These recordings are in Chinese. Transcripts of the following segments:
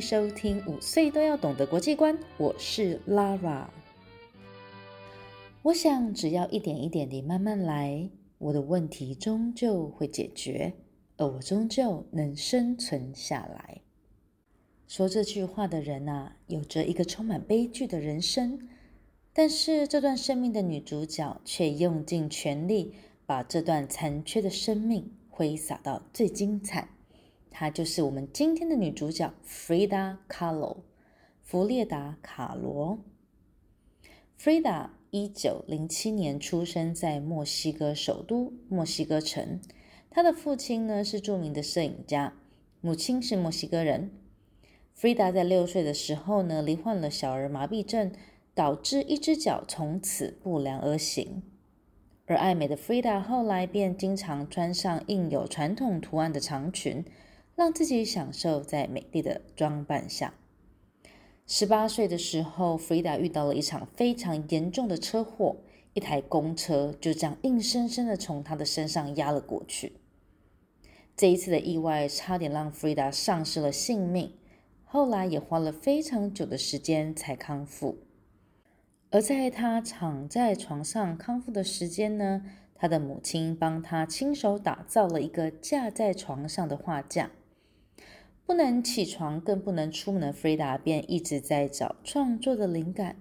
收听五岁都要懂的国际观，我是 Lara。我想，只要一点一点地慢慢来，我的问题终究会解决，而我终究能生存下来。说这句话的人啊，有着一个充满悲剧的人生，但是这段生命的女主角却用尽全力，把这段残缺的生命挥洒到最精彩。她就是我们今天的女主角 Frida Kahlo，弗列达·卡罗。Frida 一九零七年出生在墨西哥首都墨西哥城，她的父亲呢是著名的摄影家，母亲是墨西哥人。Frida 在六岁的时候呢，罹患了小儿麻痹症，导致一只脚从此不良而行。而爱美的 Frida 后来便经常穿上印有传统图案的长裙。让自己享受在美丽的装扮下。十八岁的时候，弗里达遇到了一场非常严重的车祸，一台公车就这样硬生生的从他的身上压了过去。这一次的意外差点让弗里达丧失了性命，后来也花了非常久的时间才康复。而在他躺在床上康复的时间呢，他的母亲帮他亲手打造了一个架在床上的画架。不能起床，更不能出门的弗达便一直在找创作的灵感。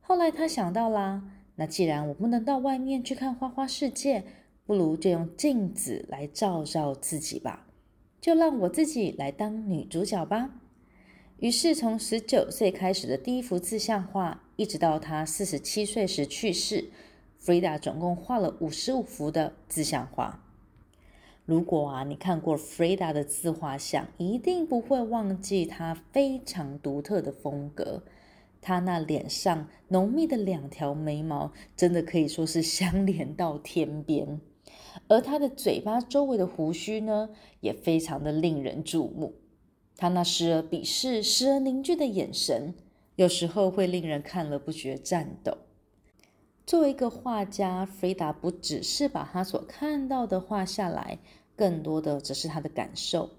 后来他想到啦，那既然我不能到外面去看花花世界，不如就用镜子来照照自己吧，就让我自己来当女主角吧。于是从十九岁开始的第一幅自像画，一直到他四十七岁时去世，弗达总共画了五十五幅的自像画。如果啊，你看过 Frida 的自画像，一定不会忘记她非常独特的风格。她那脸上浓密的两条眉毛，真的可以说是相连到天边。而她的嘴巴周围的胡须呢，也非常的令人注目。她那时而鄙视、时而凝聚的眼神，有时候会令人看了不觉颤抖。作为一个画家，菲达不只是把他所看到的画下来，更多的只是他的感受。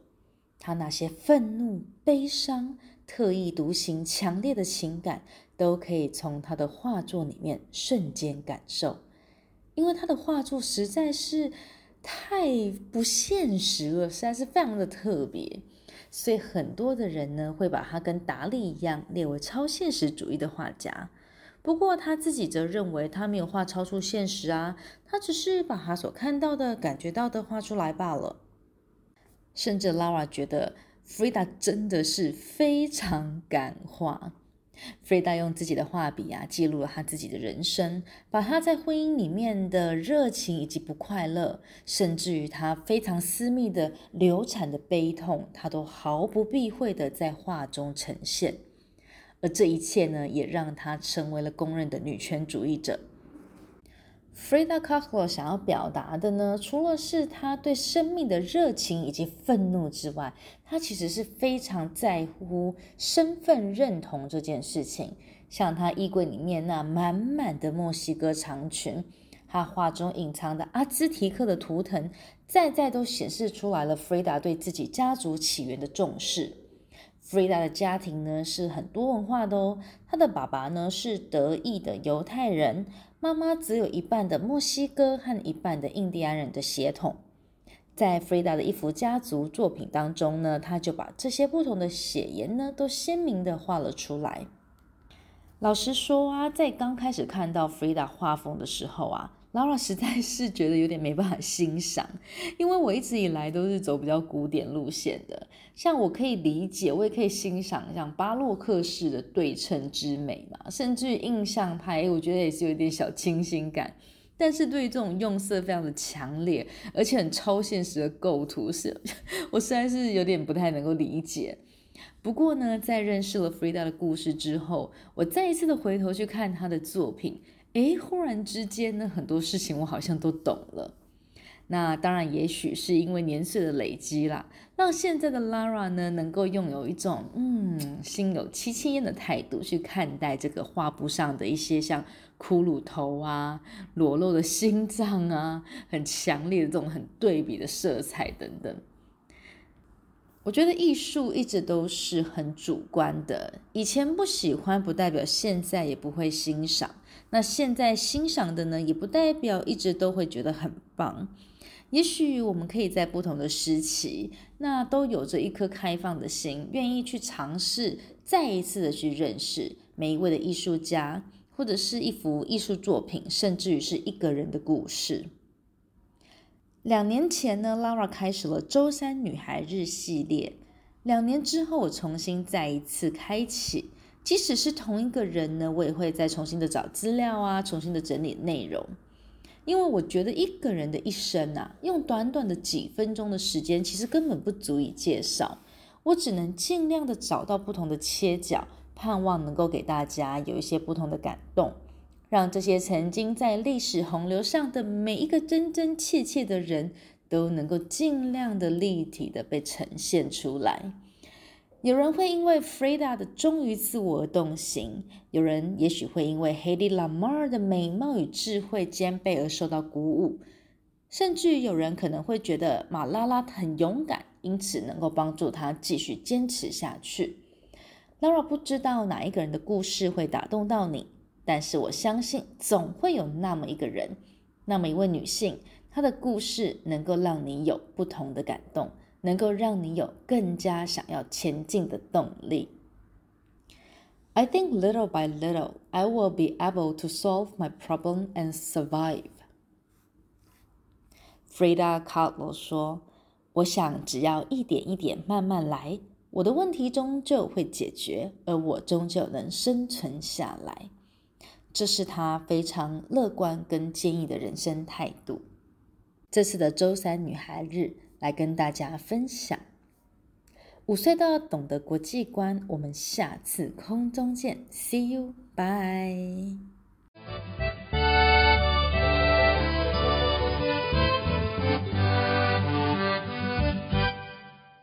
他那些愤怒、悲伤、特异独行、强烈的情感，都可以从他的画作里面瞬间感受。因为他的画作实在是太不现实了，实在是非常的特别，所以很多的人呢，会把他跟达利一样列为超现实主义的画家。不过他自己则认为他没有画超出现实啊，他只是把他所看到的、感觉到的画出来罢了。甚至 Lara 觉得 Frida 真的是非常敢画。Frida 用自己的画笔啊，记录了他自己的人生，把他在婚姻里面的热情以及不快乐，甚至于他非常私密的流产的悲痛，他都毫不避讳的在画中呈现。而这一切呢，也让她成为了公认的女权主义者。Frida Kahlo 想要表达的呢，除了是她对生命的热情以及愤怒之外，她其实是非常在乎身份认同这件事情。像她衣柜里面那满满的墨西哥长裙，她画中隐藏的阿兹提克的图腾，在在都显示出来了 Frida 对自己家族起源的重视。弗里达的家庭呢是很多文化的哦，他的爸爸呢是德裔的犹太人，妈妈只有一半的墨西哥和一半的印第安人的血统。在弗里达的一幅家族作品当中呢，他就把这些不同的血缘呢都鲜明的画了出来。老实说啊，在刚开始看到弗里达画风的时候啊 Laura 实在是觉得有点没办法欣赏，因为我一直以来都是走比较古典路线的。像我可以理解，我也可以欣赏像巴洛克式的对称之美嘛，甚至印象派，我觉得也是有点小清新感。但是对于这种用色非常的强烈，而且很超现实的构图，是 我实在是有点不太能够理解。不过呢，在认识了 Frida 的故事之后，我再一次的回头去看她的作品。诶，忽然之间呢，很多事情我好像都懂了。那当然，也许是因为年岁的累积啦，让现在的 Lara 呢，能够拥有一种嗯，心有戚戚焉的态度去看待这个画布上的一些像骷髅头啊、裸露的心脏啊，很强烈的这种很对比的色彩等等。我觉得艺术一直都是很主观的，以前不喜欢，不代表现在也不会欣赏。那现在欣赏的呢，也不代表一直都会觉得很棒。也许我们可以在不同的时期，那都有着一颗开放的心，愿意去尝试，再一次的去认识每一位的艺术家，或者是一幅艺术作品，甚至于是一个人的故事。两年前呢，Lara 开始了周三女孩日系列。两年之后，我重新再一次开启。即使是同一个人呢，我也会再重新的找资料啊，重新的整理内容，因为我觉得一个人的一生啊，用短短的几分钟的时间，其实根本不足以介绍。我只能尽量的找到不同的切角，盼望能够给大家有一些不同的感动，让这些曾经在历史洪流上的每一个真真切切的人都能够尽量的立体的被呈现出来。有人会因为 Frida 的忠于自我而动心，有人也许会因为 Hedy Lamar 的美貌与智慧兼备而受到鼓舞，甚至有人可能会觉得马拉拉很勇敢，因此能够帮助她继续坚持下去。Lara 不知道哪一个人的故事会打动到你，但是我相信总会有那么一个人，那么一位女性，她的故事能够让你有不同的感动。能够让你有更加想要前进的动力。I think little by little, I will be able to solve my problem and survive. Frida Kahlo 说：“我想只要一点一点慢慢来，我的问题终究会解决，而我终究能生存下来。”这是他非常乐观跟坚毅的人生态度。这次的周三女孩日。来跟大家分享，五岁到懂得国际观。我们下次空中见，See you，bye。